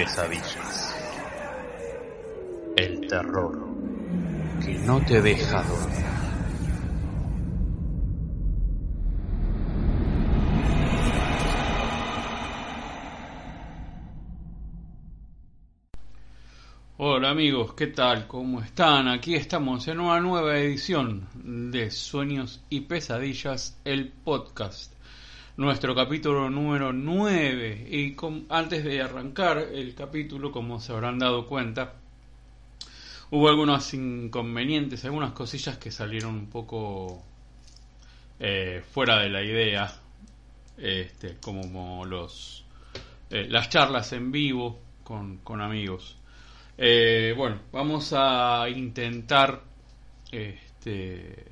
pesadillas. El terror que no te deja dormir. Hola amigos, ¿qué tal? ¿Cómo están? Aquí estamos en una nueva edición de Sueños y Pesadillas, el podcast. Nuestro capítulo número 9. Y antes de arrancar el capítulo, como se habrán dado cuenta, hubo algunos inconvenientes, algunas cosillas que salieron un poco eh, fuera de la idea, este, como los eh, las charlas en vivo con, con amigos. Eh, bueno, vamos a intentar este,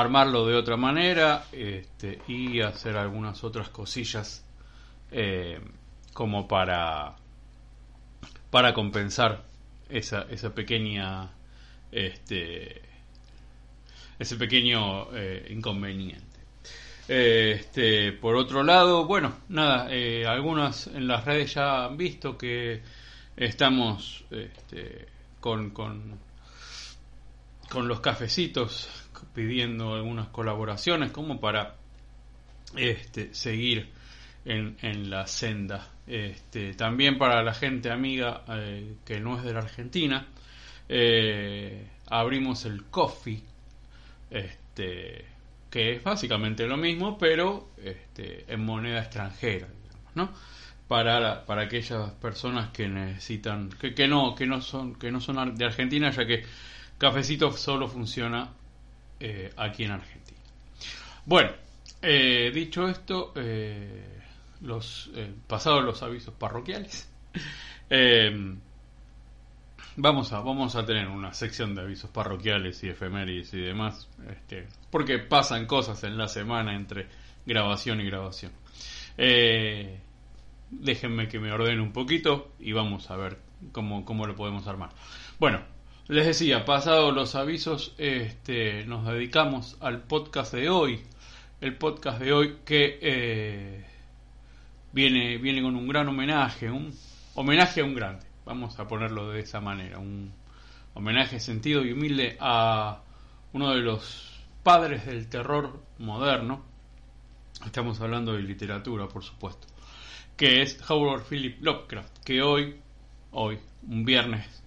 armarlo de otra manera este, y hacer algunas otras cosillas eh, como para, para compensar esa, esa pequeña este, ese pequeño eh, inconveniente. Este, por otro lado, bueno, nada, algunas en las redes ya han visto que Estamos este, con, con, con los cafecitos pidiendo algunas colaboraciones como para este, seguir en, en la senda. Este, también para la gente amiga eh, que no es de la Argentina, eh, abrimos el coffee, este, que es básicamente lo mismo, pero este, en moneda extranjera, ¿no? para, para aquellas personas que necesitan, que, que, no, que no son, que no son de Argentina, ya que Cafecito solo funciona eh, aquí en Argentina. Bueno, eh, dicho esto, eh, los pasados los avisos parroquiales, vamos a vamos a tener una sección de avisos parroquiales y efemérides y demás, este, porque pasan cosas en la semana entre grabación y grabación. Déjenme que me ordene un poquito y vamos a ver cómo, cómo lo podemos armar. Bueno, les decía, pasados los avisos, este, nos dedicamos al podcast de hoy. El podcast de hoy que eh, viene, viene con un gran homenaje, un homenaje a un grande, vamos a ponerlo de esa manera, un homenaje sentido y humilde a uno de los padres del terror moderno. Estamos hablando de literatura, por supuesto que es Howard Philip Lovecraft, que hoy, hoy, un viernes,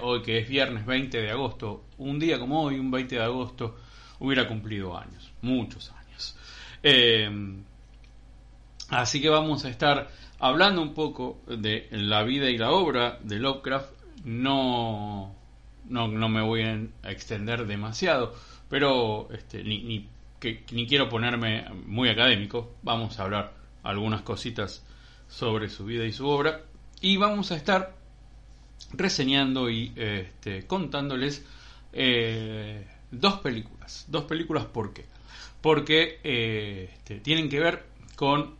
hoy que es viernes 20 de agosto, un día como hoy, un 20 de agosto, hubiera cumplido años, muchos años. Eh, así que vamos a estar hablando un poco de la vida y la obra de Lovecraft. No, no, no me voy a extender demasiado, pero este, ni, ni quiero ponerme muy académico. Vamos a hablar algunas cositas sobre su vida y su obra. Y vamos a estar reseñando y este, contándoles eh, dos películas. Dos películas, ¿por qué? Porque eh, este, tienen que ver con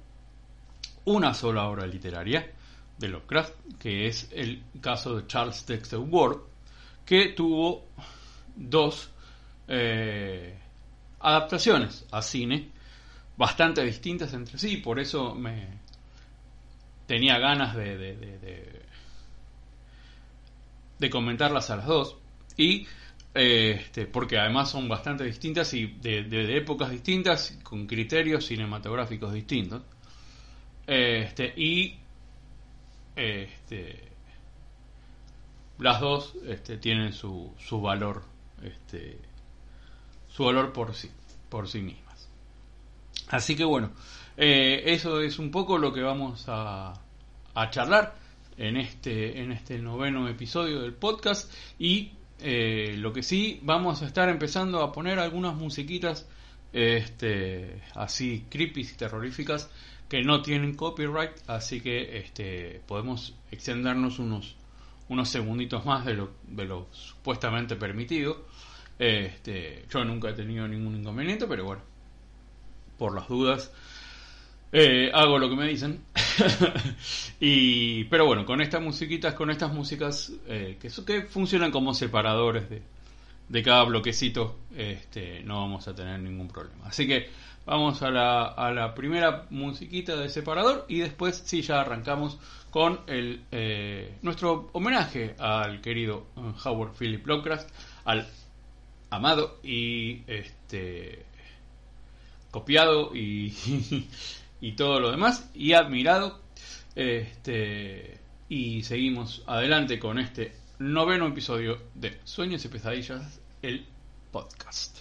una sola obra literaria de Lovecraft, que es el caso de Charles Dexter Ward, que tuvo dos eh, adaptaciones a cine bastante distintas entre sí, por eso me, tenía ganas de, comentarlas a las dos. Y este, porque además son bastante distintas y de, épocas distintas, con criterios cinematográficos distintos. Este, y este, las dos este, tienen su, su valor, este, su valor por sí, por sí mismas. Así que bueno, eh, eso es un poco lo que vamos a, charlar en este, en este noveno episodio del podcast. Y eh, lo que sí vamos a estar empezando a poner algunas musiquitas este, así creepy y terroríficas que no tienen copyright. Así que este, podemos extendernos unos unos segunditos más de lo, de lo supuestamente permitido. Este, yo nunca he tenido ningún inconveniente pero bueno por las dudas eh, hago lo que me dicen. y, pero bueno, con estas musiquitas, con estas músicas eh, que, que funcionan como separadores de, de cada bloquecito, este, no vamos a tener ningún problema. Así que vamos a la, a la primera musiquita de separador y después sí ya arrancamos con el, eh, nuestro homenaje al querido eh, Howard Philip Lovecraft, al amado y este copiado y, y todo lo demás y admirado este y seguimos adelante con este noveno episodio de Sueños y Pesadillas, el podcast.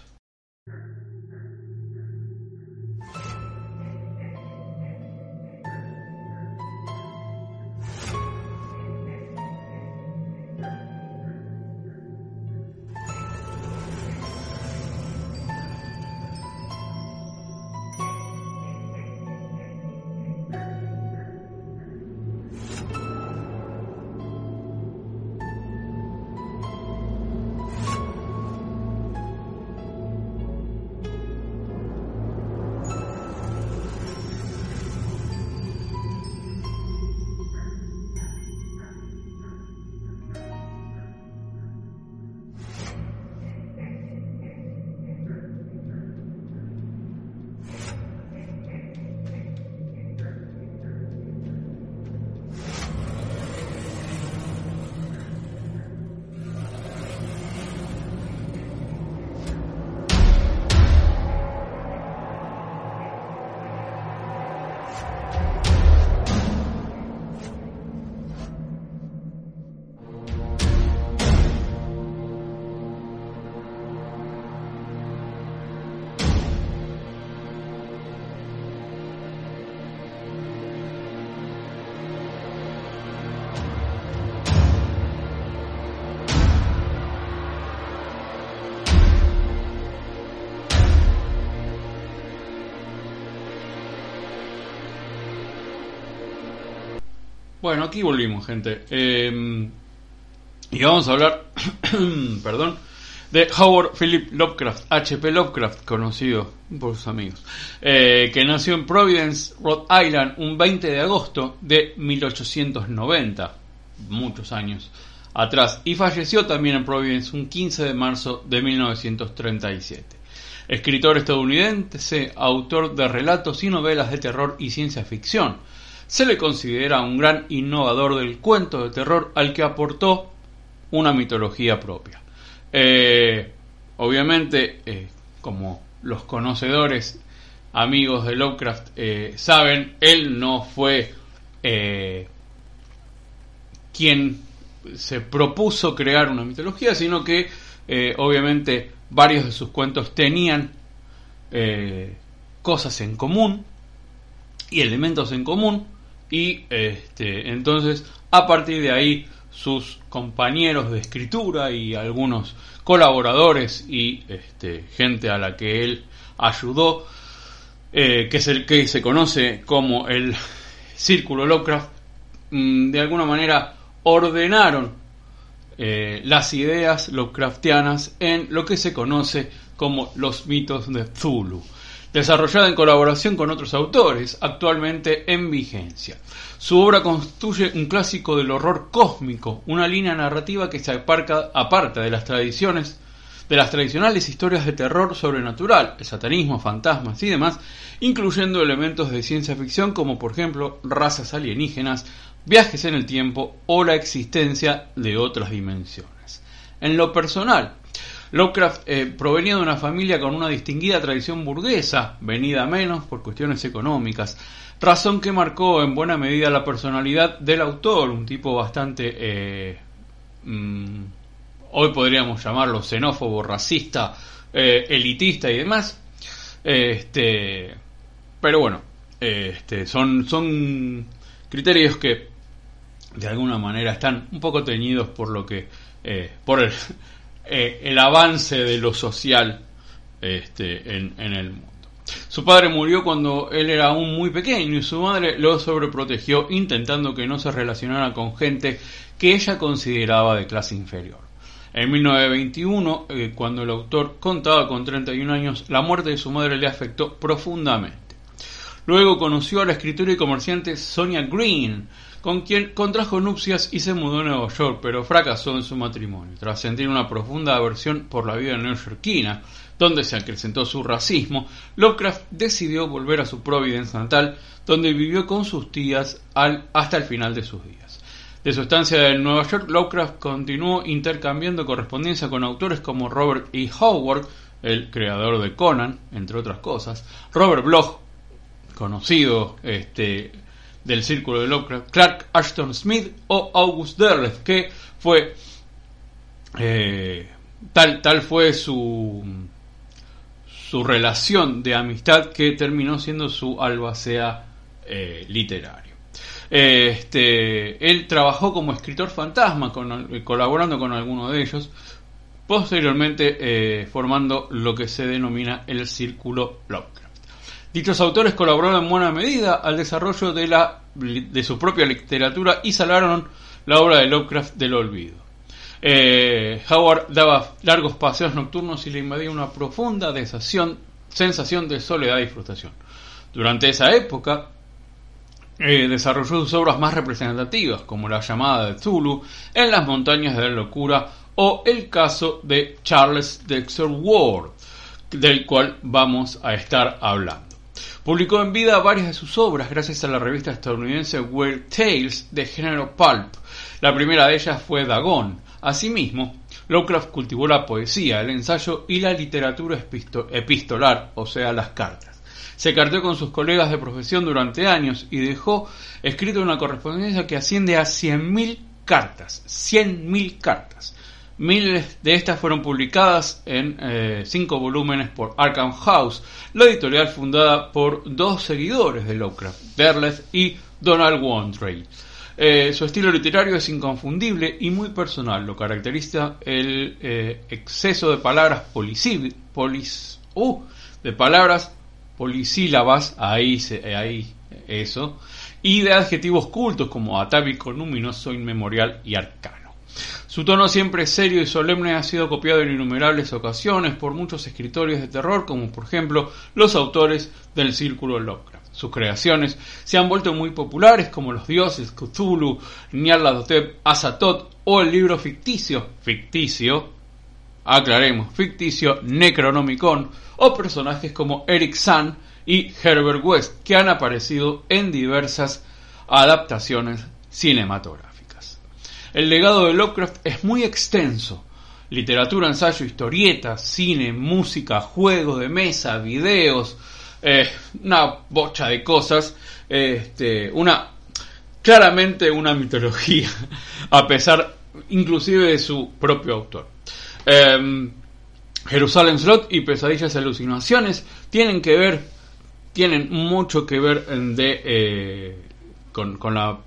Bueno, aquí volvimos, gente. Eh, y vamos a hablar, perdón, de Howard Philip Lovecraft, H.P. Lovecraft, conocido por sus amigos, eh, que nació en Providence, Rhode Island, un 20 de agosto de 1890, muchos años atrás, y falleció también en Providence un 15 de marzo de 1937. Escritor estadounidense, autor de relatos y novelas de terror y ciencia ficción se le considera un gran innovador del cuento de terror al que aportó una mitología propia. Eh, obviamente, eh, como los conocedores amigos de Lovecraft eh, saben, él no fue quien se propuso crear una mitología, sino que obviamente varios de sus cuentos tenían cosas en común y elementos en común y este, entonces a partir de ahí sus compañeros de escritura y algunos colaboradores y este, gente a la que él ayudó, eh, que es el que se conoce como el Círculo Lovecraft, mm, de alguna manera ordenaron eh, las ideas Lovecraftianas en lo que se conoce como los mitos de Zulu desarrollada en colaboración con otros autores, actualmente en vigencia. Su obra constituye un clásico del horror cósmico, una línea narrativa que se aparta de las tradiciones de las tradicionales historias de terror sobrenatural, el satanismo, fantasmas y demás, incluyendo elementos de ciencia ficción como por ejemplo razas alienígenas, viajes en el tiempo o la existencia de otras dimensiones. En lo personal, Lovecraft eh, provenía de una familia con una distinguida tradición burguesa, venida menos por cuestiones económicas, razón que marcó en buena medida la personalidad del autor, un tipo bastante, eh, mm, hoy podríamos llamarlo xenófobo, racista, eh, elitista y demás. Este, pero bueno, este, son, son criterios que de alguna manera están un poco teñidos por lo que, por el, eh, el avance de lo social este, en, el mundo. Su padre murió cuando él era aún muy pequeño y su madre lo sobreprotegió intentando que no se relacionara con gente que ella consideraba de clase inferior. En 1921, eh, cuando el autor contaba con 31 años, la muerte de su madre le afectó profundamente. Luego conoció a la escritora y comerciante Sonia Green, con quien contrajo nupcias y se mudó a Nueva York, pero fracasó en su matrimonio. Tras sentir una profunda aversión por la vida neoyorquina, donde se acrecentó su racismo, Lovecraft decidió volver a su Providence natal, donde vivió con sus tías hasta el final de sus días. De su estancia en Nueva York, Lovecraft continuó intercambiando correspondencia con autores como Robert E. Howard, el creador de Conan, entre otras cosas, Robert Bloch, conocido este, del círculo de Lovecraft, Clark Ashton Smith o August Derleth, que fue eh, tal, tal fue su, su relación de amistad que terminó siendo su albacea eh, literario. Este, él trabajó como escritor fantasma, colaborando con alguno de ellos, posteriormente eh, formando lo que se denomina el Círculo Lovecraft. Dichos autores colaboraron en buena medida al desarrollo de, la, de su propia literatura y salvaron la obra de Lovecraft del olvido. Eh, Howard daba largos paseos nocturnos y le invadía una profunda sensación de soledad y frustración. Durante esa época, eh, desarrolló sus obras más representativas, como La llamada de Zulu, En las montañas de la locura o el caso de Charles Dexter Ward, del cual vamos a estar hablando. Publicó en vida varias de sus obras gracias a la revista estadounidense Weird Tales de género pulp. La primera de ellas fue Dagon. Asimismo, Lovecraft cultivó la poesía, el ensayo y la literatura epistolar, o sea, las cartas. Se carteó con sus colegas de profesión durante años y dejó escrito una correspondencia que asciende a 100.000 cartas. 100.000 cartas. Miles de estas fueron publicadas en eh, cinco volúmenes por Arkham House, la editorial fundada por dos seguidores de Lovecraft, Derleth y Donald Wandrey. Eh, su estilo literario es inconfundible y muy personal. Lo caracteriza el eh, exceso de palabras polis, uh, polisílabas, ahí, ahí eso, y de adjetivos cultos como atávico, luminoso, inmemorial y arcano. Su tono siempre serio y solemne ha sido copiado en innumerables ocasiones por muchos escritores de terror, como por ejemplo los autores del Círculo Lovecraft. Sus creaciones se han vuelto muy populares como Los Dioses, Cthulhu, Nyarlathotep, Azatoth o el libro ficticio, ficticio, aclaremos, ficticio Necronomicon o personajes como Eric Sand y Herbert West que han aparecido en diversas adaptaciones cinematográficas. El legado de Lovecraft es muy extenso. Literatura, ensayo, historietas, cine, música, juegos de mesa, videos, eh, una bocha de cosas. Este, una claramente una mitología, a pesar inclusive de su propio autor. Eh, Jerusalén Slot y Pesadillas y Alucinaciones tienen que ver, tienen mucho que ver eh, con, con, la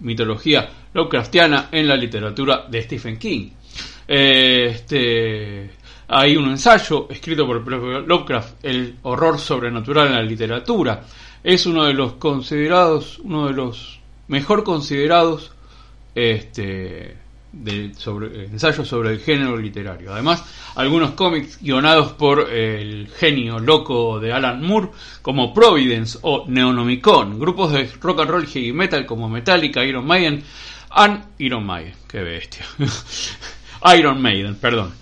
mitología Lovecraftiana en la literatura de Stephen King. Eh, este, hay un ensayo escrito por Lovecraft, El horror sobrenatural en la literatura. Es uno de los considerados, uno de los mejor considerados este, de sobre, ensayos sobre el género literario. Además, algunos cómics guionados por el genio loco de Alan Moore, como Providence o Neonomicon, grupos de rock and roll heavy metal como Metallica, Iron Maiden, and Iron Maiden, qué bestia. Iron Maiden, perdón.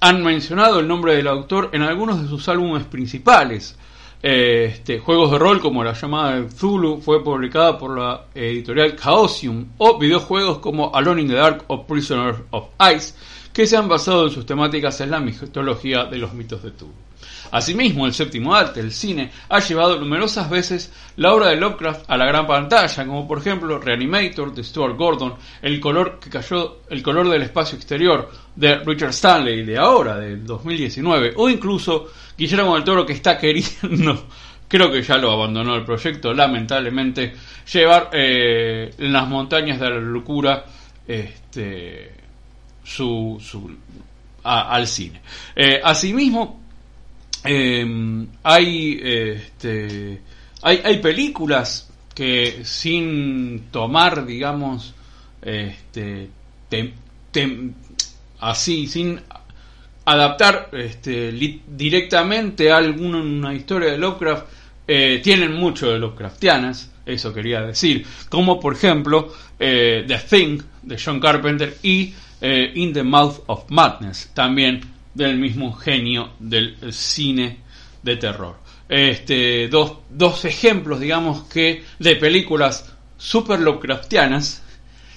Han mencionado el nombre del autor en algunos de sus álbumes principales. Este, juegos de rol como la llamada de Zulu fue publicada por la editorial Chaosium o videojuegos como Alone in the Dark o Prisoner of Ice que se han basado en sus temáticas en la mitología de los mitos de Zulu. Asimismo, el séptimo arte, el cine, ha llevado numerosas veces la obra de Lovecraft a la gran pantalla, como por ejemplo Reanimator de Stuart Gordon, El color que cayó, El color del espacio exterior de Richard Stanley de ahora, del 2019, o incluso Guillermo del Toro que está queriendo creo que ya lo abandonó el proyecto, lamentablemente, llevar eh, en las montañas de la locura este, su, su al cine. Eh, asimismo, Em, hay, este, hay, hay películas que sin tomar, digamos, este, así, sin adaptar este, directamente a alguna historia de Lovecraft, eh, tienen mucho de Lovecraftianas. eso quería decir. Como por ejemplo eh, The Thing de John Carpenter y eh, In the Mouth of Madness, también del mismo genio del cine de terror. Este, dos, dos ejemplos, digamos que, de películas super Lovecraftianas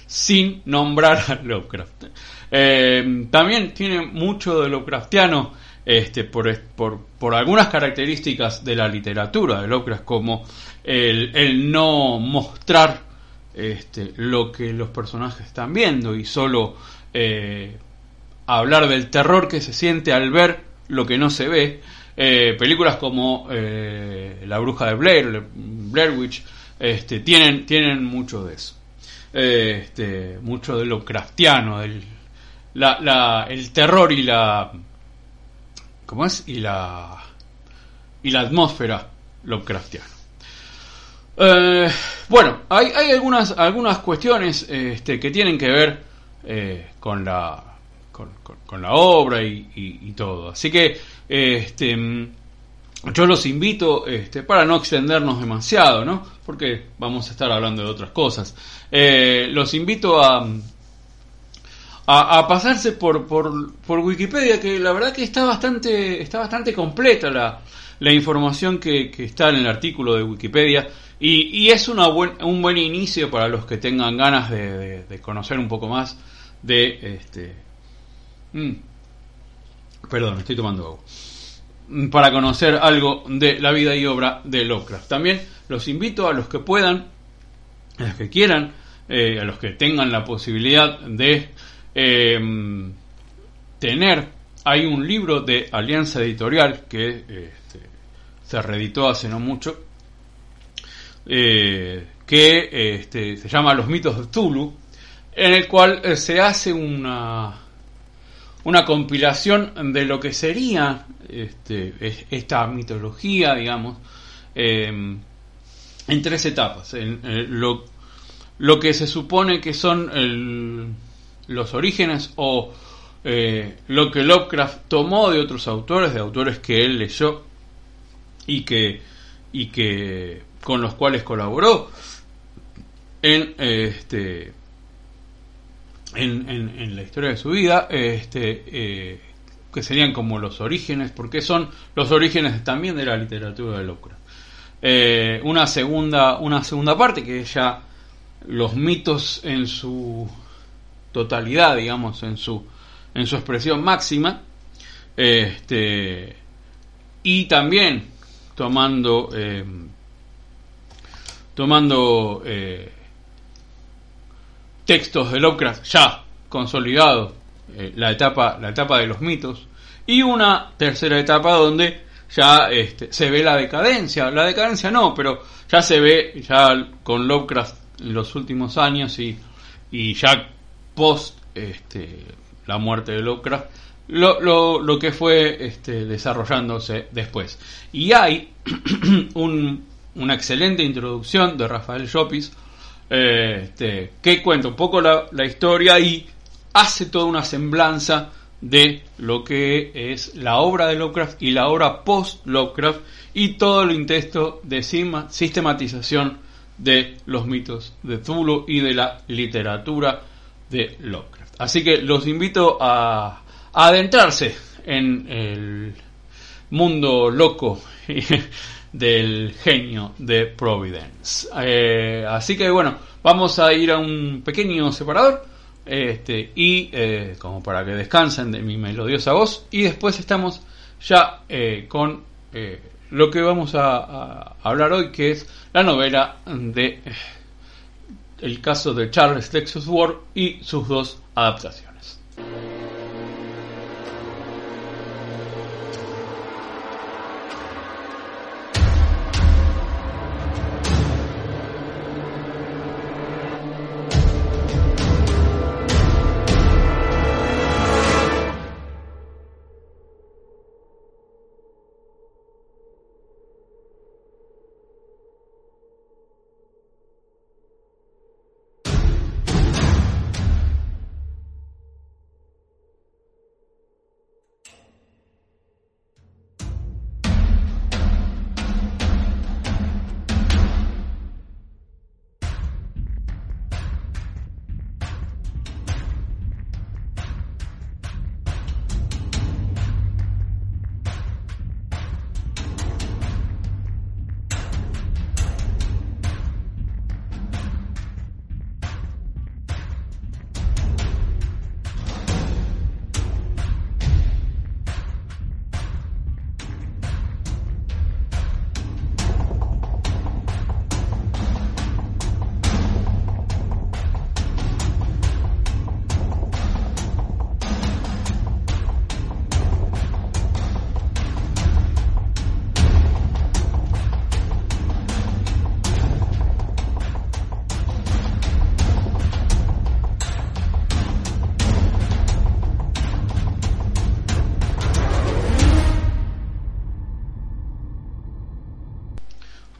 sin nombrar a Lovecraft. Eh, también tiene mucho de Lovecraftiano este, por, por, por, algunas características de la literatura de Lovecraft, como el, el no mostrar este, lo que los personajes están viendo y solo eh, hablar del terror que se siente al ver lo que no se ve. Eh, películas como eh, La Bruja de Blair, Blair Witch, este, tienen, tienen mucho de eso. Este, mucho de lo craftiano, el, terror y la. ¿Cómo es? Y la. Y la atmósfera Lovecraftiano. Eh, bueno, hay, hay, algunas, algunas cuestiones este, que tienen que ver eh, con, la, con, la obra y, todo. Así que este, yo los invito, este, para no extendernos demasiado, ¿no? porque vamos a estar hablando de otras cosas, eh, los invito a, a, pasarse por, por, Wikipedia, que la verdad que está bastante, está bastante completa la, la información que, que está en el artículo de Wikipedia. Y, es una buen, un buen inicio para los que tengan ganas de, conocer un poco más de este. Mm, perdón, estoy tomando agua. Mm, para conocer algo de la vida y obra de Lovecraft. También los invito a los que puedan, a los que quieran, eh, a los que tengan la posibilidad de em, tener. Hay un libro de Alianza Editorial que este, se reeditó hace no mucho eh, que este, se llama Los mitos de Tulu, en el cual eh, se hace una, una compilación de lo que sería este, esta mitología, digamos, em, en tres etapas. En, lo, lo, que se supone que son los orígenes o eh, lo que Lovecraft tomó de otros autores, de autores que él leyó y que, y que con los cuales colaboró en este en, la historia de su vida este eh, que serían como los orígenes porque son los orígenes también de la literatura de Lovecraft eh, una segunda una segunda parte que es ya los mitos en su totalidad digamos en su en su expresión máxima este y también tomando eh, tomando eh, textos de Lovecraft ya consolidados, eh, la, etapa, la etapa de los mitos, y una tercera etapa donde ya este, se ve la decadencia, la decadencia no, pero ya se ve ya con Lovecraft en los últimos años y, y ya post este, la muerte de Lovecraft, lo, lo, lo que fue este, desarrollándose después. Y hay un una excelente introducción de Rafael Llopis, este, que cuenta un poco la, historia y hace toda una semblanza de lo que es la obra de Lovecraft y la obra post-Lovecraft y todo el intento de sistematización de los mitos de Zulu y de la literatura de Lovecraft. Así que los invito a adentrarse en el mundo loco del genio de Providence. Eh, así que bueno, vamos a ir a un pequeño separador. Este, y eh, como para que descansen de mi melodiosa voz. Y después estamos ya eh, con lo que vamos a, a, hablar hoy, que es la novela de el caso de Charles Texas Ward y sus dos adaptaciones.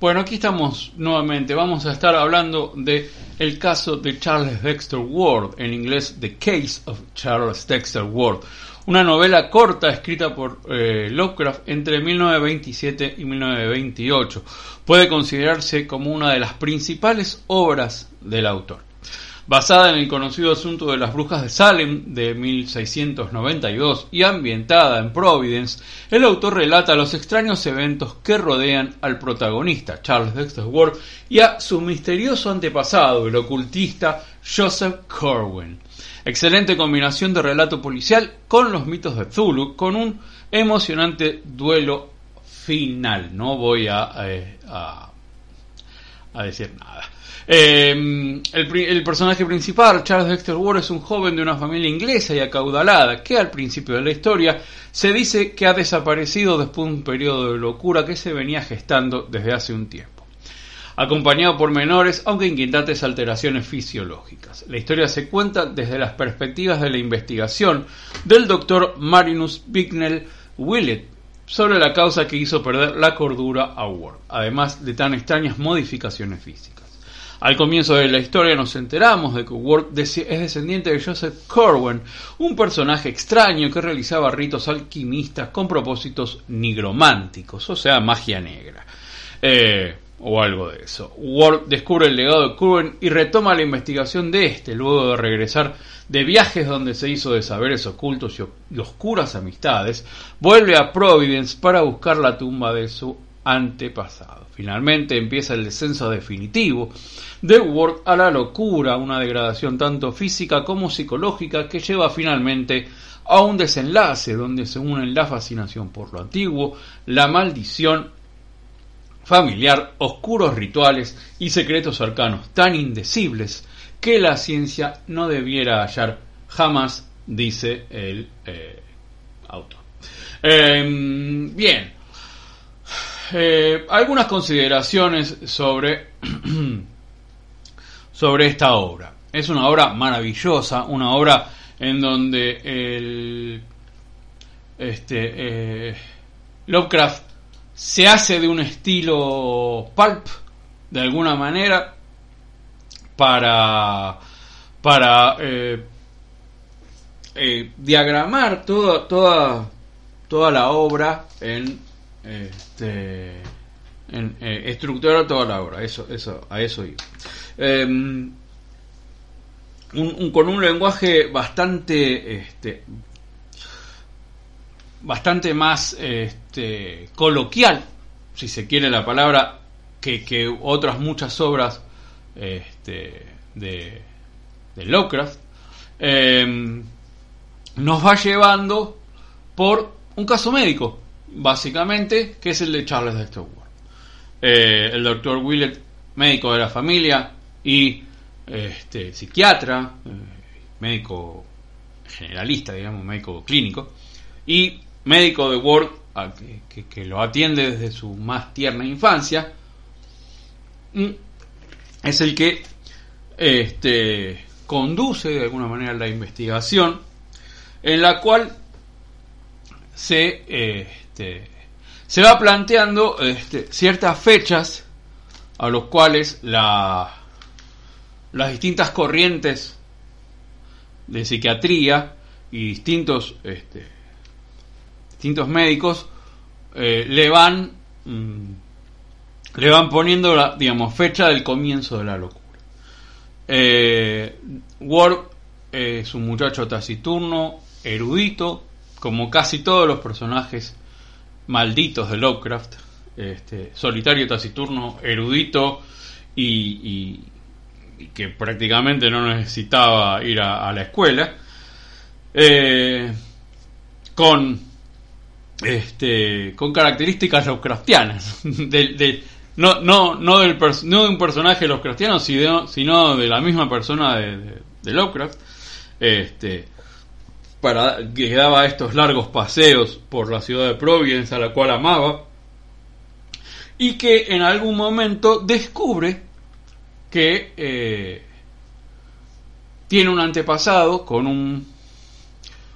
Bueno, aquí estamos nuevamente. Vamos a estar hablando de el caso de Charles Dexter Ward, en inglés The Case of Charles Dexter Ward, una novela corta escrita por eh, Lovecraft entre 1927 y 1928. Puede considerarse como una de las principales obras del autor. Basada en el conocido asunto de las brujas de Salem de 1692 y ambientada en Providence, el autor relata los extraños eventos que rodean al protagonista, Charles Dexter Ward, y a su misterioso antepasado, el ocultista Joseph Corwin. Excelente combinación de relato policial con los mitos de Zulu, con un emocionante duelo final. No voy a, eh, a, a decir nada. Eh, el, personaje principal, Charles Dexter Ward, es un joven de una familia inglesa y acaudalada que al principio de la historia se dice que ha desaparecido después de un periodo de locura que se venía gestando desde hace un tiempo. Acompañado por menores, aunque inquietantes alteraciones fisiológicas. La historia se cuenta desde las perspectivas de la investigación del doctor Marinus Bicknell Willett sobre la causa que hizo perder la cordura a Ward, además de tan extrañas modificaciones físicas. Al comienzo de la historia nos enteramos de que Ward es descendiente de Joseph Corwin, un personaje extraño que realizaba ritos alquimistas con propósitos nigrománticos, o sea, magia negra. Eh, o algo de eso. Ward descubre el legado de Corwin y retoma la investigación de este, luego de regresar de viajes donde se hizo de saberes ocultos y oscuras amistades, vuelve a Providence para buscar la tumba de su antepasado. Finalmente empieza el descenso definitivo de Ward a la locura, una degradación tanto física como psicológica que lleva finalmente a un desenlace donde se unen la fascinación por lo antiguo, la maldición familiar, oscuros rituales y secretos arcanos tan indecibles que la ciencia no debiera hallar jamás, dice el eh, autor. Em, bien, eh, algunas consideraciones sobre, sobre esta obra. Es una obra maravillosa, una obra en donde el, este, eh, Lovecraft se hace de un estilo pulp, de alguna manera, para, para eh, diagramar toda, toda, toda la obra en este, en, eh, estructura toda la obra, eso, eso, a eso iba. Em, con un lenguaje bastante, este, bastante más este, coloquial, si se quiere la palabra, que, otras muchas obras este, de, de Lovecraft, em, nos va llevando por un caso médico básicamente, que es el de Charles Dexter Ward. Eh, el doctor Willett, médico de la familia y este, psiquiatra, eh, médico generalista, digamos, médico clínico, y médico de Ward, que, lo atiende desde su más tierna infancia, mm, es el que este, conduce de alguna manera la investigación, en la cual se este, se va planteando este, ciertas fechas a los cuales la, las distintas corrientes de psiquiatría y distintos, este, distintos médicos eh, le van mm, le van poniendo la digamos fecha del comienzo de la locura. Eh, Ward es un muchacho taciturno, erudito, como casi todos los personajes malditos de Lovecraft, este, solitario, taciturno, erudito y, que prácticamente no necesitaba ir a, la escuela, eh, con, este, con características Lovecraftianas, no, del no de un personaje Lovecraftiano, sino, de la misma persona de, Lovecraft. Este, que daba estos largos paseos por la ciudad de Providence a la cual amaba y que en algún momento descubre que eh, tiene un antepasado con un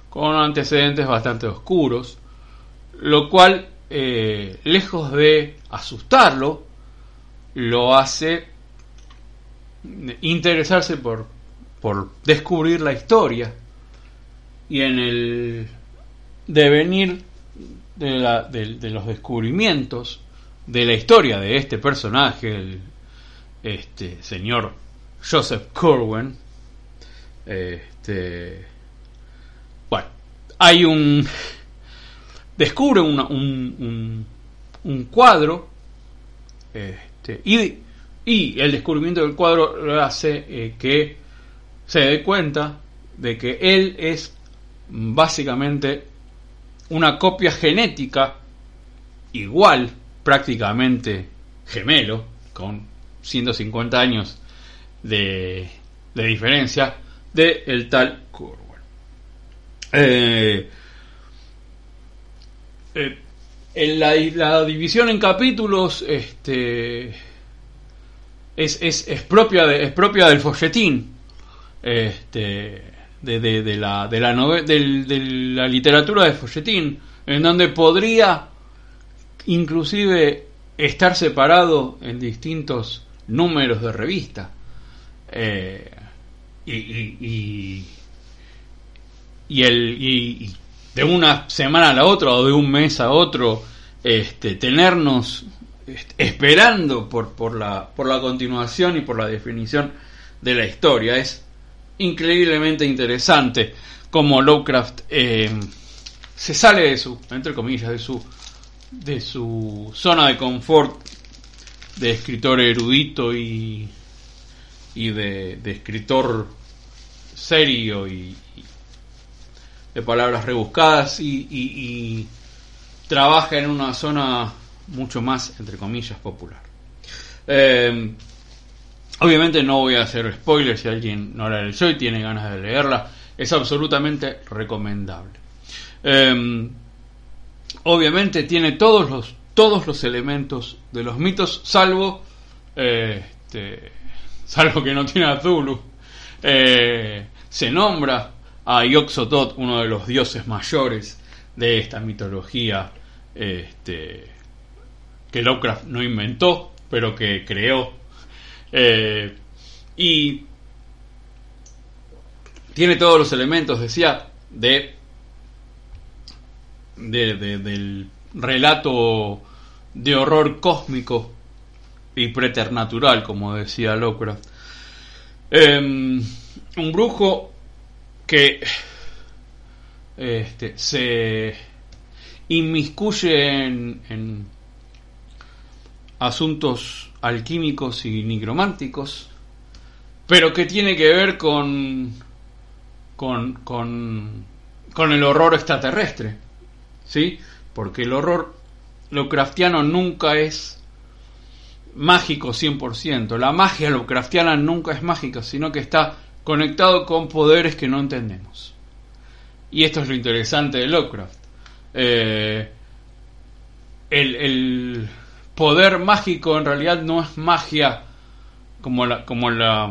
con antecedentes bastante oscuros lo cual eh, lejos de asustarlo lo hace interesarse por, por descubrir la historia y en el devenir de, la, de, los descubrimientos de la historia de este personaje, el este señor Joseph Corwin, este, bueno, hay un descubre un, un, un, cuadro este, y, y, el descubrimiento del cuadro hace eh, que se dé cuenta de que él es básicamente una copia genética igual, prácticamente gemelo, con 150 años de, de diferencia, de el tal Corwin. Eh, eh, en la, división en capítulos este, es, es, es, propia de, es propia del folletín este, de, de, la, de, la de la literatura de folletín, en donde podría inclusive estar separado en distintos números de revista. Eh, y, y, y, el, y, de una semana a la otra o de un mes a otro, este, tenernos este, esperando por, por, la, por la continuación y por la definición de la historia. Es increíblemente interesante como Lovecraft eh, se sale de su, entre comillas, de su, de su zona de confort de escritor erudito y, y de, de escritor serio y, de palabras rebuscadas y, trabaja en una zona mucho más, entre comillas, popular. Eh, obviamente no voy a hacer spoilers si alguien no la leyó y tiene ganas de leerla. Es absolutamente recomendable. Eh, obviamente tiene todos los, todos los elementos de los mitos, salvo, eh, este, salvo que no tiene a Zulu. se nombra a Yoxotot, uno de los dioses mayores de esta mitología este, que Lovecraft no inventó, pero que creó. Eh, y tiene todos los elementos, decía, de, del relato de horror cósmico y preternatural, como decía Lovecraft. Em, un brujo que este, se inmiscuye en, asuntos alquímicos y nigrománticos, pero que tiene que ver con, con, con, con el horror extraterrestre, ¿sí? Porque el horror Lovecraftiano nunca es mágico 100%, la magia Lovecraftiana nunca es mágica, sino que está conectado con poderes que no entendemos. Y esto es lo interesante de Lovecraft. Eh, el, poder mágico en realidad no es magia como la, como la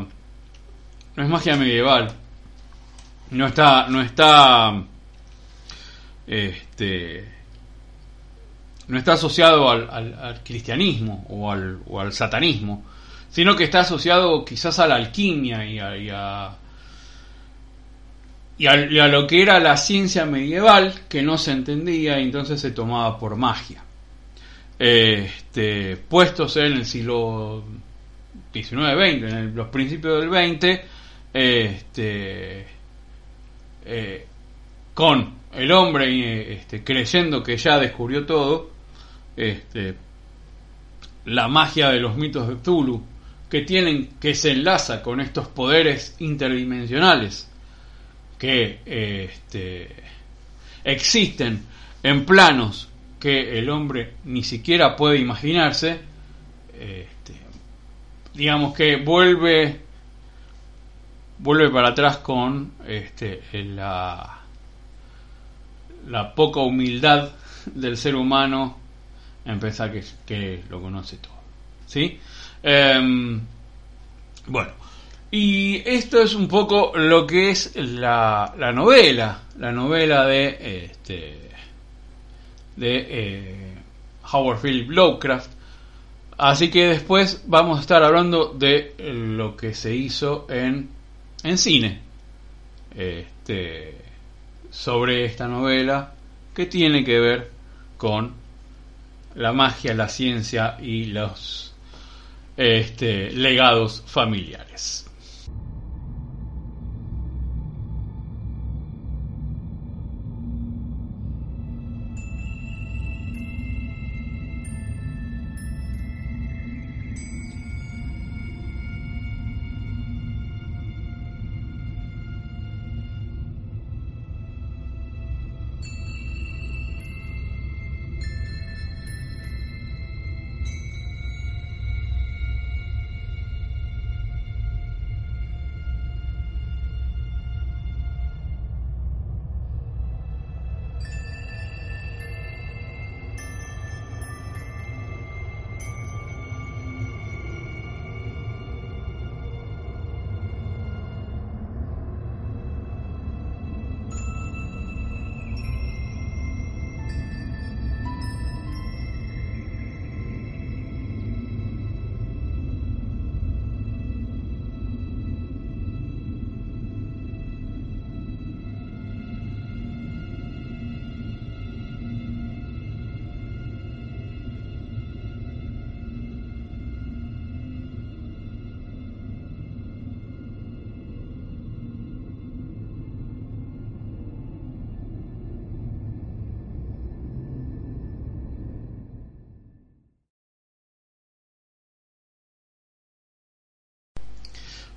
no es magia medieval. No está, no está, este, no está asociado al, al, cristianismo o al, o al satanismo sino que está asociado quizás a la alquimia y a, y a, lo que era la ciencia medieval que no se entendía y entonces se tomaba por magia. Este, puestos en el siglo XIX-XX, en los principios del XX, este, eh, con el hombre este, creyendo que ya descubrió todo, este, la magia de los mitos de Zulu que tienen que se enlaza con estos poderes interdimensionales que este, existen en planos que el hombre ni siquiera puede imaginarse este, digamos que vuelve vuelve para atrás con este, la la poca humildad del ser humano en pensar que, que lo conoce todo ¿sí? Em, bueno, y esto es un poco lo que es la, la novela, la novela de este de eh, Howard Philip Lovecraft. Así que después vamos a estar hablando de lo que se hizo en, en cine este, sobre esta novela que tiene que ver con la magia, la ciencia y los este, legados familiares.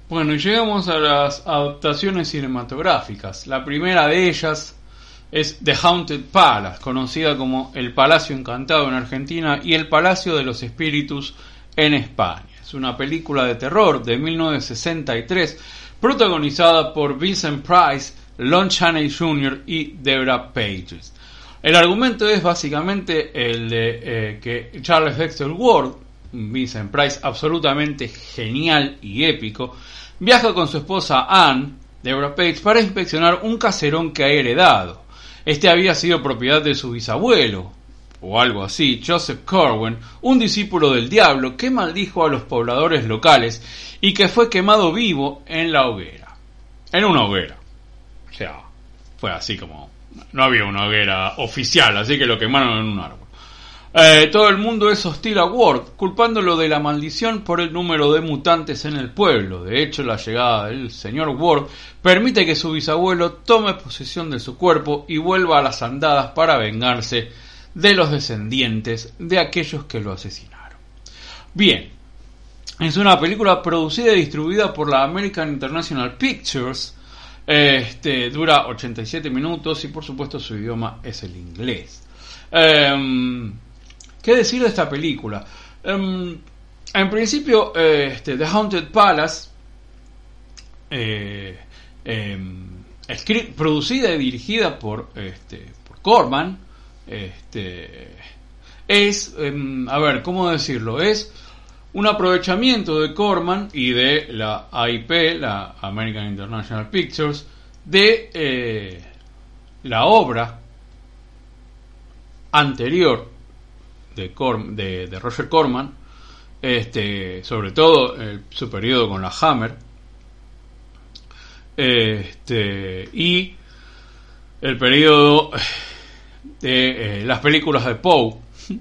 Bueno, y llegamos a las adaptaciones cinematográficas. La primera de ellas es The Haunted Palace, conocida como El Palacio Encantado en Argentina y El Palacio de los Espíritus en España. Es una película de terror de 1963 protagonizada por Vincent Price, Lon Chaney Jr. y Deborah Pages. El argumento es básicamente el de eh, que Charles Dexter Ward, Vincent Price absolutamente genial y épico, viaja con su esposa Anne, Deborah Page, para inspeccionar un caserón que ha heredado. Este había sido propiedad de su bisabuelo, o algo así, Joseph Corwin, un discípulo del diablo que maldijo a los pobladores locales y que fue quemado vivo en la hoguera. En una hoguera. O sea, fue así como... No había una hoguera oficial, así que lo quemaron en un árbol. Eh, todo el mundo es hostil a Ward, culpándolo de la maldición por el número de mutantes en el pueblo. De hecho, la llegada del señor Ward permite que su bisabuelo tome posesión de su cuerpo y vuelva a las andadas para vengarse de los descendientes de aquellos que lo asesinaron. Bien, es una película producida y distribuida por la American International Pictures. Este, dura 87 minutos y por supuesto su idioma es el inglés. Em, ¿Qué decir de esta película? Em, en principio, eh, este, The Haunted Palace, eh, em, producida y dirigida por, este, por Corman, este, es, em, a ver, ¿cómo decirlo? Es un aprovechamiento de Corman y de la AIP, la American International Pictures, de eh, la obra anterior de, de, Roger Corman, este, sobre todo su periodo con la Hammer, este, y el periodo de eh, las películas de Poe,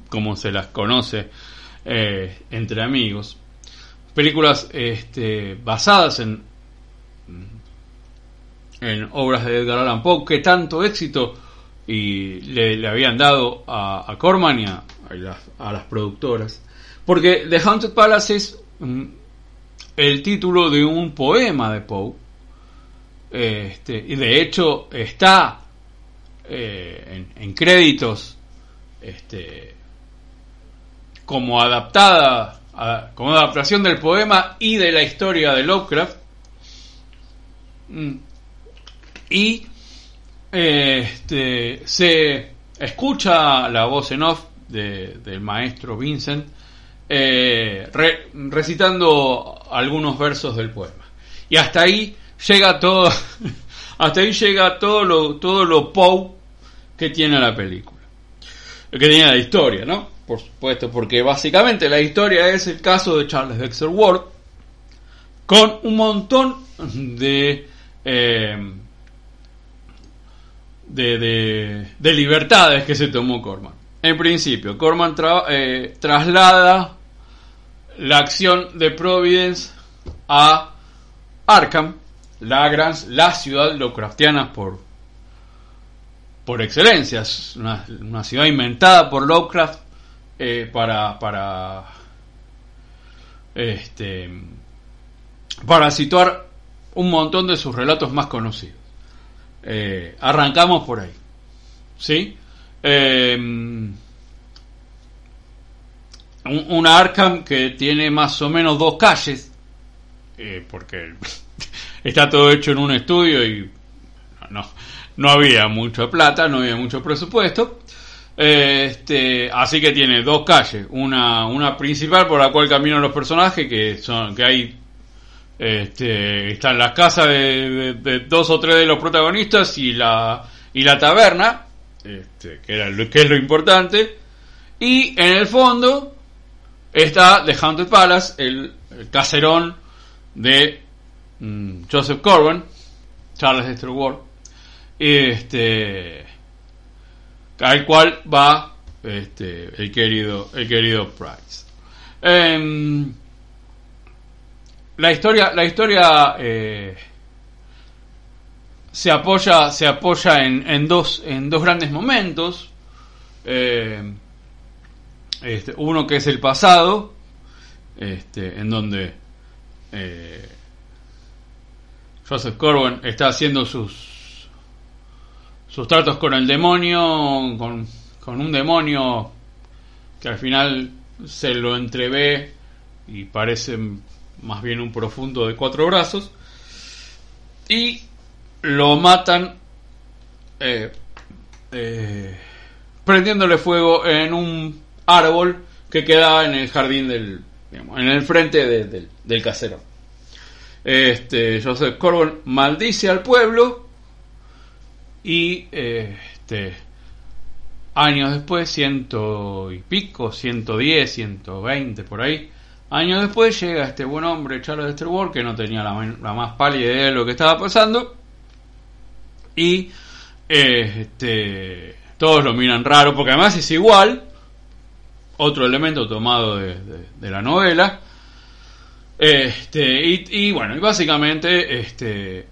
como se las conoce eh, entre amigos, películas este, basadas en, en obras de Edgar Allan Poe que tanto éxito y le, habían dado a, a Corman y a, a las, productoras. Porque The Haunted Palace es mm, el título de un poema de Poe. Este, y de hecho está eh, en, créditos este, como adaptada, como adaptación del poema y de la historia de Lovecraft. Mm. Y este, se escucha la voz en off del maestro Vincent, eh, recitando algunos versos del poema. Y hasta ahí llega todo, hasta ahí llega todo lo, todo lo Poe que tiene la película, que tiene la historia, ¿no? por supuesto, porque básicamente la historia es el caso de Charles Dexter Ward con un montón de eh, de, de, libertades que se tomó Corman. En principio, Corman eh, traslada la acción de Providence a Arkham, la, gran, la ciudad Lovecraftiana por, por excelencia. Una, ciudad inventada por Lovecraft eh, para, para, este, para situar un montón de sus relatos más conocidos. Eh, arrancamos por ahí. ¿Sí? Eh, una Arkham que tiene más o menos dos calles, eh, porque está todo hecho en un estudio y no, no había mucha plata, no había mucho presupuesto. Este, así que tiene dos calles, una, una principal por la cual caminan los personajes, que son, que hay este, están las casas de, dos o tres de los protagonistas y la, y la taberna, este, que, era lo, que es lo importante. Y en el fondo está The Haunted Palace, el, caserón de mm, Joseph Corwin, Charles Dexter Ward, este, al cual va este, el querido el querido Price. Em, la historia, la historia eh, se apoya, se apoya en, en, dos, en dos grandes momentos. Eh, este, uno que es el pasado, este, en donde eh, Joseph Corwin está haciendo sus sus tratos con el demonio, con, con un demonio que al final se lo entrevé y parece más bien un profundo de cuatro brazos, y lo matan eh, eh, prendiéndole fuego en un árbol que queda en el jardín del, en el frente del casero. Este, Joseph Corbin maldice al pueblo y este, años después, ciento y pico, ciento diez, ciento veinte por ahí, Años después llega este buen hombre, Charles Ward, que no tenía la, más pálida idea de lo que estaba pasando. Y este, todos lo miran raro, porque además es igual. Otro elemento tomado de, la novela. Este, y, bueno, y básicamente este,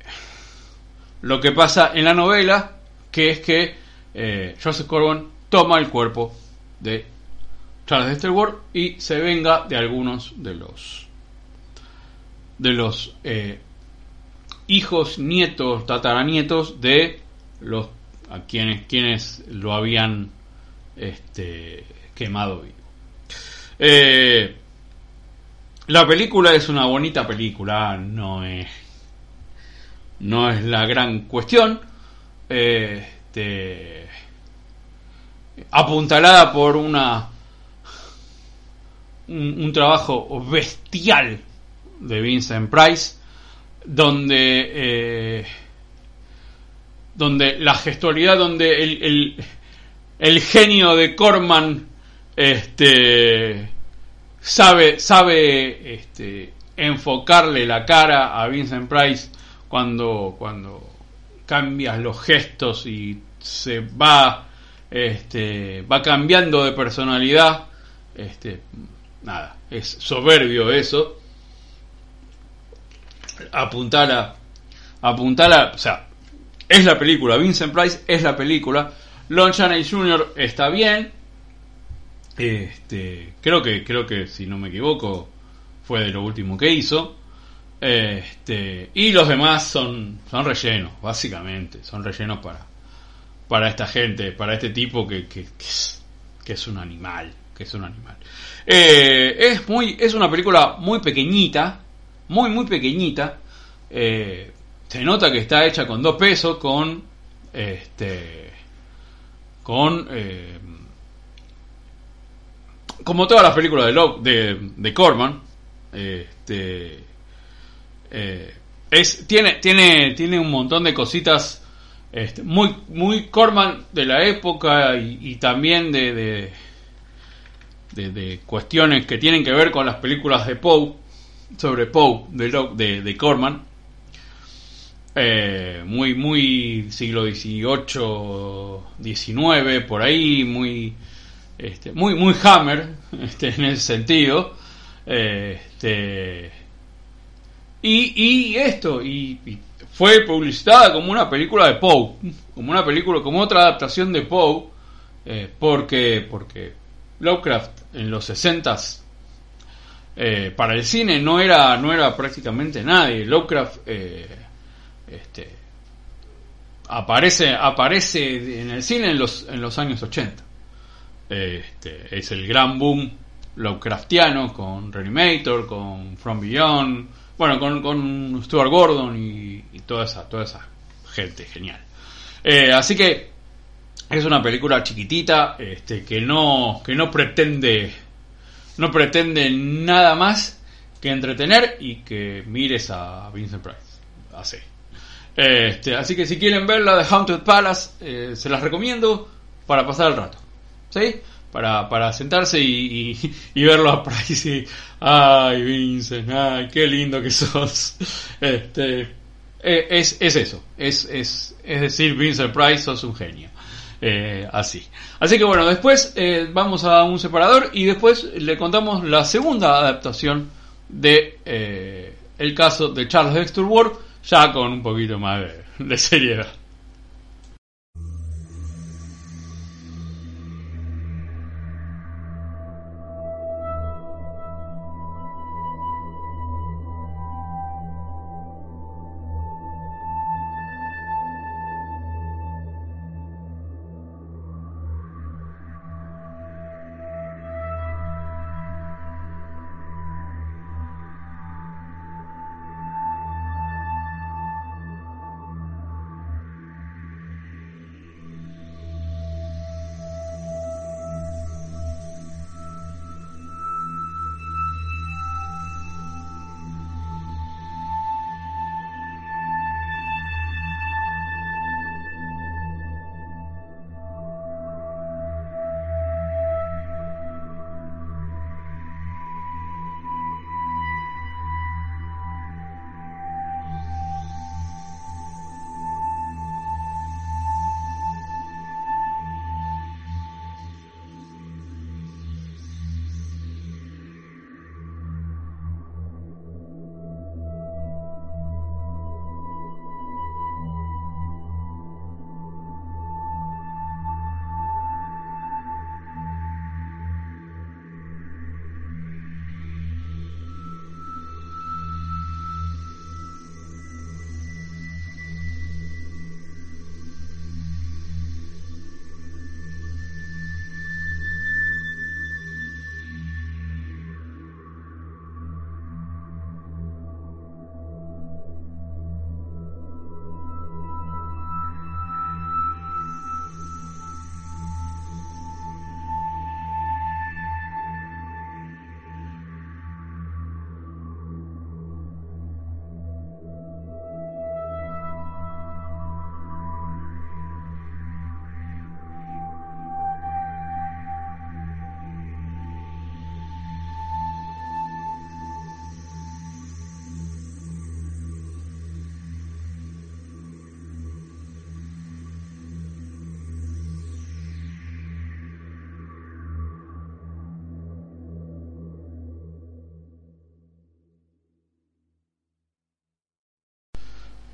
lo que pasa en la novela, que es que eh, Joseph Corbin toma el cuerpo de Charles Dexter Ward y se venga de algunos de los de los eh, hijos, nietos, tataranietos de los a quienes quienes lo habían este, quemado vivo. Eh, la película es una bonita película, no es no es la gran cuestión. Este, apuntalada por una un, trabajo bestial de Vincent Price, donde, eh, donde la gestualidad, donde el, el, genio de Corman este, sabe, sabe este, enfocarle la cara a Vincent Price cuando, cuando cambias los gestos y se va, este, va cambiando de personalidad. Este, nada, es soberbio eso. Apuntala, apuntala, o sea, es la película, Vincent Price es la película, Lon Chaney Jr. está bien, este, creo que, creo que si no me equivoco, fue de lo último que hizo. Este, y los demás son, son rellenos, básicamente, son rellenos para, para esta gente, para este tipo que, que, que es un animal que es un animal. Eh, es, muy, es una película muy pequeñita, muy, muy pequeñita. Eh, se nota que está hecha con dos pesos, con este, con eh, como todas las películas de, de, de Corman, este, es, tiene, tiene, tiene un montón de cositas este, muy, muy Corman de la época y, también de de, cuestiones que tienen que ver con las películas de Poe, sobre Poe, de, de, de Corman. Eh, muy, muy siglo XVIII, XIX, por ahí, muy, este, muy, muy Hammer, este, en ese sentido. Este, y, y esto, y, fue publicitada como una película de Poe, como una película, como otra adaptación de Poe, eh, porque, porque Lovecraft en los 60 eh, para el cine no era, no era prácticamente nadie. Lovecraft eh, este, aparece, aparece en el cine en los, en los años 80. Este, es el gran boom Lovecraftiano con Reanimator, con From Beyond, bueno, con, con Stuart Gordon y, toda esa, toda esa gente genial. Eh, así que es una película chiquitita, este, que no, que no pretende, no pretende nada más que entretener y que mires a Vincent Price. Así. Este, así que si quieren ver la de Haunted Palace, eh, se las recomiendo para pasar el rato. ¿Sí? para, para sentarse y, y, verlo a Price y, ay Vincent, ay, qué lindo que sos. Este, e, es, es eso, es, es, es decir, Vincent Price, sos un genio. Eh, así. Así que bueno, después eh, vamos a un separador y después le contamos la segunda adaptación de eh, el caso de Charles Dexter Ward, ya con un poquito más de seriedad.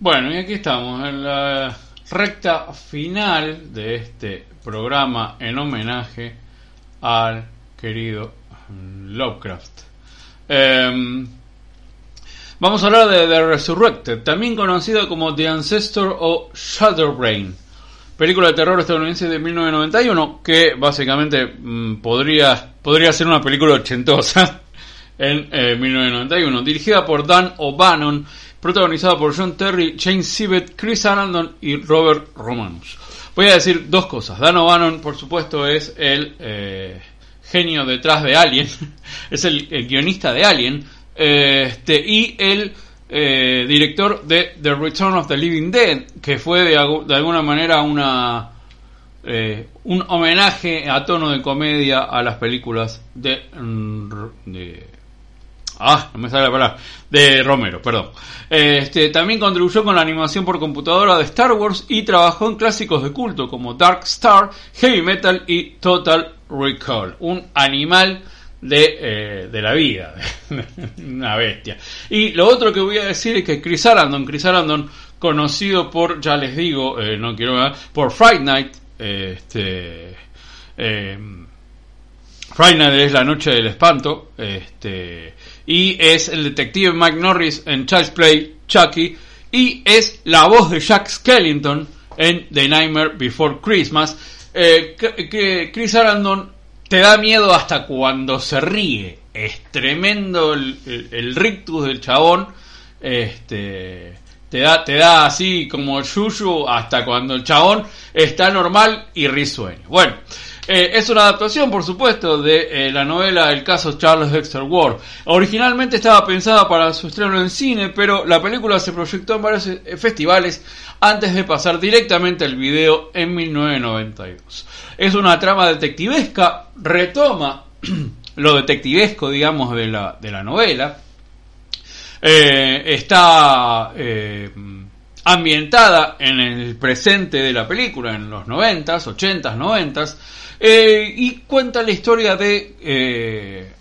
Bueno, y aquí estamos en la recta final de este programa en homenaje al querido Lovecraft. Em, vamos a hablar de The Resurrected, también conocido como The Ancestor o Shadowbrain, película de terror estadounidense de 1991 que básicamente mm, podría, podría ser una película ochentosa en 1991, eh, dirigida por Dan O'Bannon protagonizada por John Terry, Jane Sibbett, Chris Araldon y Robert Romanus. Voy a decir dos cosas. Dan O'Bannon, por supuesto, es el eh, genio detrás de Alien, es el, guionista de Alien, este, y el eh, director de The Return of the Living Dead, que fue de, alguna manera una eh, un homenaje a tono de comedia a las películas de, de Ah, no me sale la palabra. De Romero, perdón. Este, también contribuyó con la animación por computadora de Star Wars y trabajó en clásicos de culto como Dark Star, Heavy Metal y Total Recall. Un animal de, eh, de la vida. Una bestia. Y lo otro que voy a decir es que Chris Arandon, Chris Arandon, conocido por, ya les digo, eh, no quiero ver, por Friday Night, este. Friday es la noche del espanto, este y es el detective Mike Norris en Child's Play, Chucky, y es la voz de Jack Skellington en The Nightmare Before Christmas. Eh, que, Chris Arandon te da miedo hasta cuando se ríe. Es tremendo el, rictus del chabón. Este, te da, te da así como el yuyu hasta cuando el chabón está normal y risueño. Bueno, eh, es una adaptación, por supuesto, de eh, la novela El caso Charles Dexter Ward. Originalmente estaba pensada para su estreno en cine, pero la película se proyectó en varios eh, festivales antes de pasar directamente al video en 1992. Es una trama detectivesca, retoma lo detectivesco, digamos, de la, de la novela. está ambientada en el presente de la película, en los 90s, 80s, 90s, eh, y cuenta la historia de eh,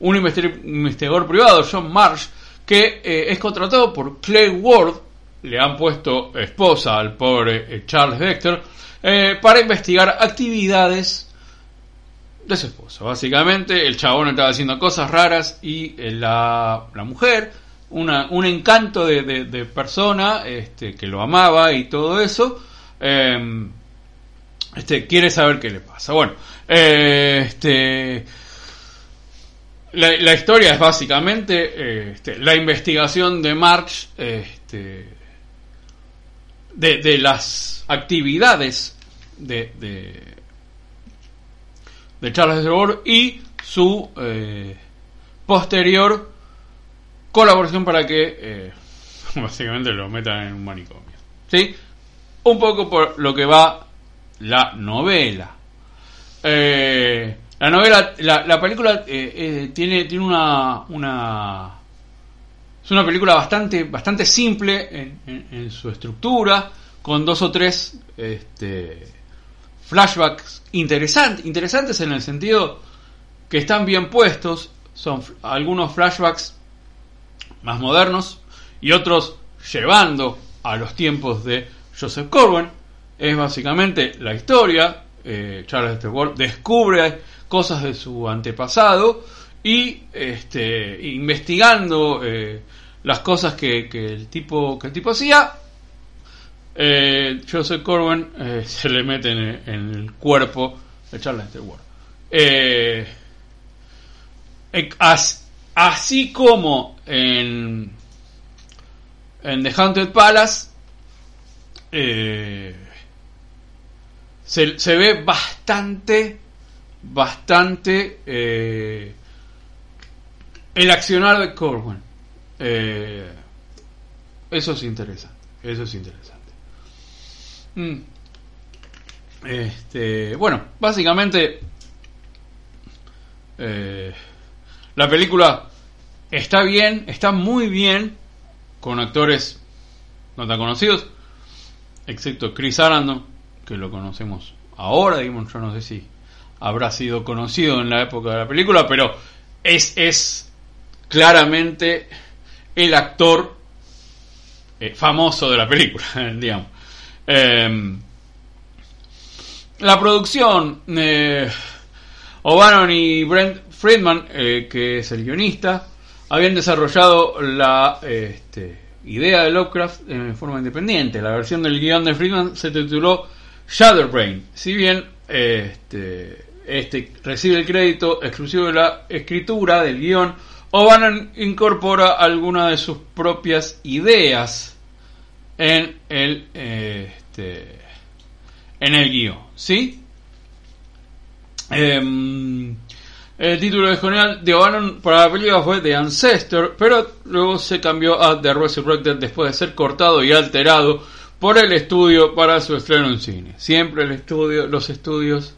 un investigador privado, John Marsh, que eh, es contratado por Clay Ward, le han puesto esposa al pobre Charles Dexter, para investigar actividades de su esposa. Básicamente, el chabón estaba haciendo cosas raras y la, mujer, una, un encanto de, persona este, que lo amaba y todo eso, este, quiere saber qué le pasa. Bueno, eh, este, la, historia es básicamente eh, este, la investigación de March este, de, las actividades de, de, Charles de y su eh, posterior colaboración para que básicamente lo metan en un manicomio. ¿Sí? Un poco por lo que va la novela. Eh, la novela, la, película eh, eh, tiene, tiene una, una. Es una película bastante, bastante simple en, su estructura, con dos o tres este, flashbacks interesantes, interesantes en el sentido que están bien puestos. Son algunos flashbacks más modernos y otros llevando a los tiempos de Joseph Corwin es básicamente la historia. Eh, Charles Stewart descubre cosas de su antepasado y este, investigando eh, las cosas que, el tipo que el tipo hacía, eh, Joseph Corwin eh, se le mete en, el cuerpo de Charles Stewart. así como en, en The Haunted Palace, eh, se, ve bastante, bastante eh, el accionar de Corwin. Eh, eso es interesante, eso es interesante. Mm. Este, bueno, básicamente eh, la película está bien, está muy bien, con actores no tan conocidos, excepto Chris Arandon, que lo conocemos ahora, digamos, yo no sé si habrá sido conocido en la época de la película, pero es, es claramente el actor eh, famoso de la película, digamos. Em, la producción, eh, O'Bannon y Brent Friedman, eh, que es el guionista, habían desarrollado la este, idea de Lovecraft en forma independiente. La versión del guion de Friedman se tituló Shadowbrain, si bien este, este recibe el crédito exclusivo de la escritura del guion, O'Bannon incorpora algunas de sus propias ideas en el este, en el guion, ¿sí? Em, el título original de O'Bannon para la película fue The Ancestor, pero luego se cambió a The Resurrected después de ser cortado y alterado por el estudio para su estreno en cine. Siempre el estudio, los estudios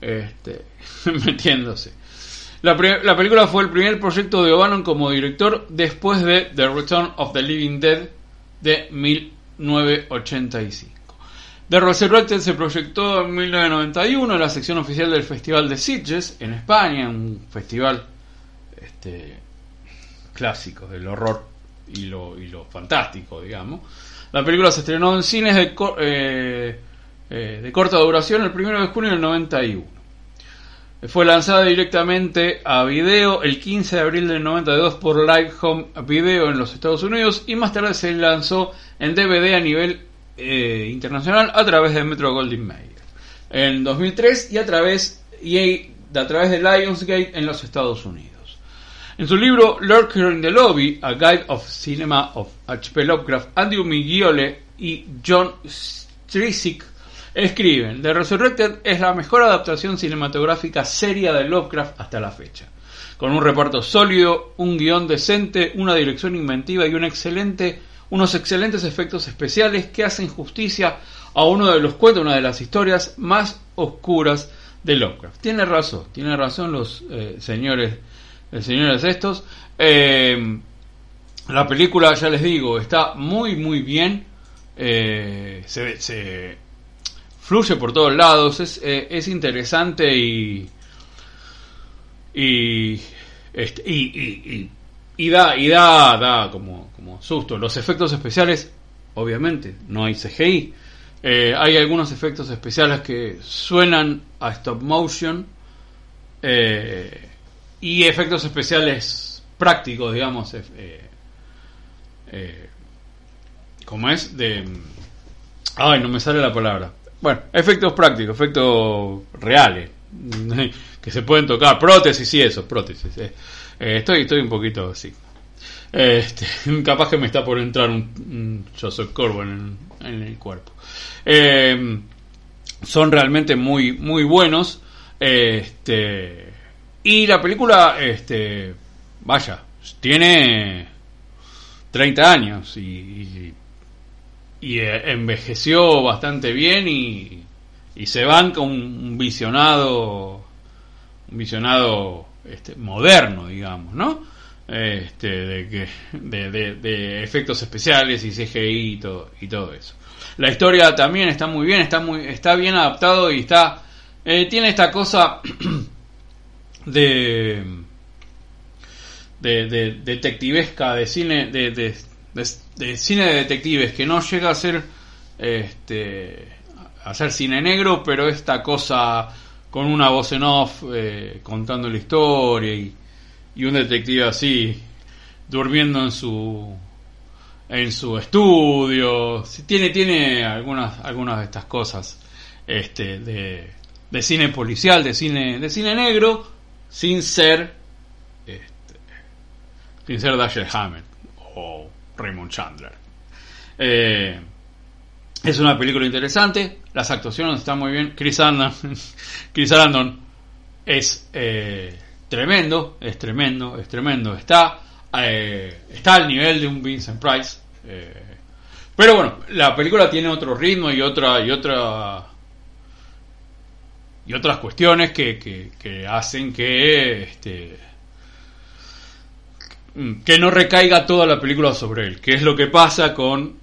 este, metiéndose. La, la, película fue el primer proyecto de O'Bannon como director después de The Return of the Living Dead de 1985. The Resurrected se proyectó en 1991 en la sección oficial del Festival de Sitges en España, un festival este, clásico del horror y lo, y lo fantástico, digamos. La película se estrenó en cines de, eh, eh, de corta duración el 1 de junio del 91. Fue lanzada directamente a video el 15 de abril del 92 por Live Home Video en los Estados Unidos y más tarde se lanzó en DVD a nivel eh, internacional a través de Metro Goldwyn Mayer en 2003 y a través, y a través de Lionsgate en los Estados Unidos. En su libro Lurker in the Lobby, A Guide of Cinema of H.P. Lovecraft, Andrew Migiole y John Strisik escriben, The Resurrected es la mejor adaptación cinematográfica seria de Lovecraft hasta la fecha. Con un reparto sólido, un guion decente, una dirección inventiva y un excelente unos excelentes efectos especiales que hacen justicia a uno de los cuentos, una de las historias más oscuras de Lovecraft. Tiene razón, tiene razón los eh, señores, eh, señores estos. Eh, la película, ya les digo, está muy muy bien. se, fluye por todos lados, es, es interesante y y, este, y, y da, y da, da como, como susto. Los efectos especiales, obviamente, no hay CGI. Eh, hay algunos efectos especiales que suenan a stop motion eh, y efectos especiales prácticos, digamos, eh, eh, como es de... Ay, no me sale la palabra. Bueno, efectos prácticos, efectos reales, que se pueden tocar, prótesis y eso, prótesis. Eh, estoy, estoy un poquito así. Este, capaz que me está por entrar un, Joseph Corbin en, el cuerpo. Son realmente muy, muy buenos. Este, y la película, este, vaya, tiene 30 años y, y, envejeció bastante bien y, y se van con un visionado, un visionado este, moderno, digamos, ¿no? Este, de, que, de, efectos especiales y CGI y todo, y todo eso. La historia también está muy bien, está muy, está bien adaptado y está, eh, tiene esta cosa de, de, detectivesca, de cine, de, de, cine de detectives que no llega a ser, este, a cine negro, pero esta cosa con una voz en off eh, contando la historia y, y, un detective así durmiendo en su en su estudio. Tiene tiene algunas algunas de estas cosas este de, de cine policial de cine de cine negro sin ser este, sin ser Dashiell Hammett o Raymond Chandler eh, es una película interesante, las actuaciones están muy bien. Chris Andon, Chris Andon es eh, tremendo, es tremendo, es tremendo. Está, eh, está al nivel de un Vincent Price. Pero bueno, la película tiene otro ritmo y otra y otra y otras cuestiones que, que, hacen que este que no recaiga toda la película sobre él, que es lo que pasa con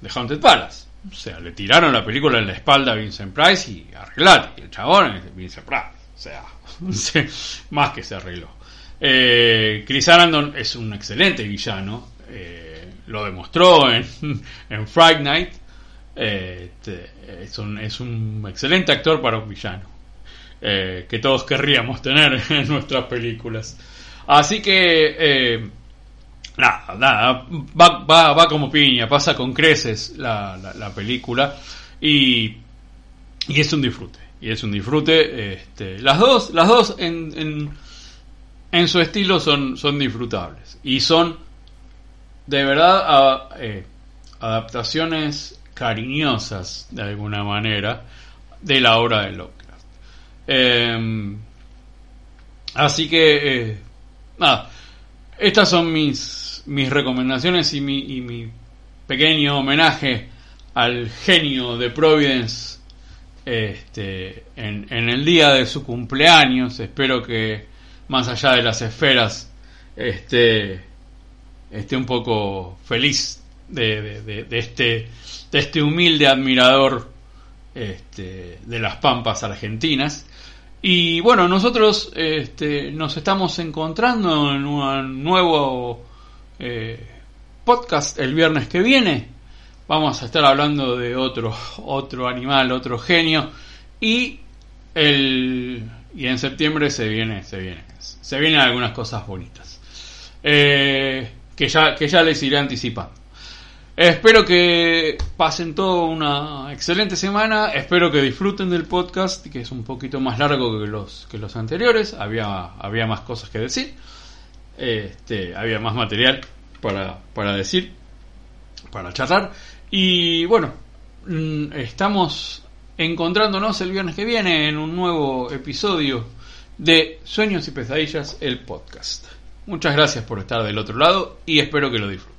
The Haunted Palace. O sea, le tiraron la película en la espalda a Vincent Price y arreglate. El chabón es Vincent Price. O sea, más que se arregló. Eh, Chris Arandon es un excelente villano. Eh, lo demostró en, en Fright Night. Eh, este, es, un, es, un, excelente actor para un villano. Eh, que todos querríamos tener en nuestras películas. Así que Nada, nada, va, va, va como piña, pasa con creces la, la, película y, y, es un disfrute, y es un disfrute, este, las dos, las dos en, en, en, su estilo son, son disfrutables y son de verdad eh, adaptaciones cariñosas de alguna manera de la obra de Lovecraft. Em, así que, eh, nada, estas son mis mis recomendaciones y mi, mi pequeño homenaje al genio de Providence este, en, en, el día de su cumpleaños. Espero que más allá de las esferas esté, esté un poco feliz de, de, de, este, este humilde admirador este, de las Pampas argentinas. Y bueno, nosotros este, nos estamos encontrando en un nuevo eh, podcast el viernes que viene. Vamos a estar hablando de otro, otro animal, otro genio. Y el y en septiembre se viene, se viene, se vienen algunas cosas bonitas. Eh, que ya, que ya les iré anticipando. Espero que pasen toda una excelente semana. Espero que disfruten del podcast, que es un poquito más largo que los, que los anteriores. Había, había más cosas que decir. Este, había más material para, para decir, para charlar. Y bueno, mm, estamos encontrándonos el viernes que viene en un nuevo episodio de Sueños y Pesadillas, el podcast. Muchas gracias por estar del otro lado y espero que lo disfruten.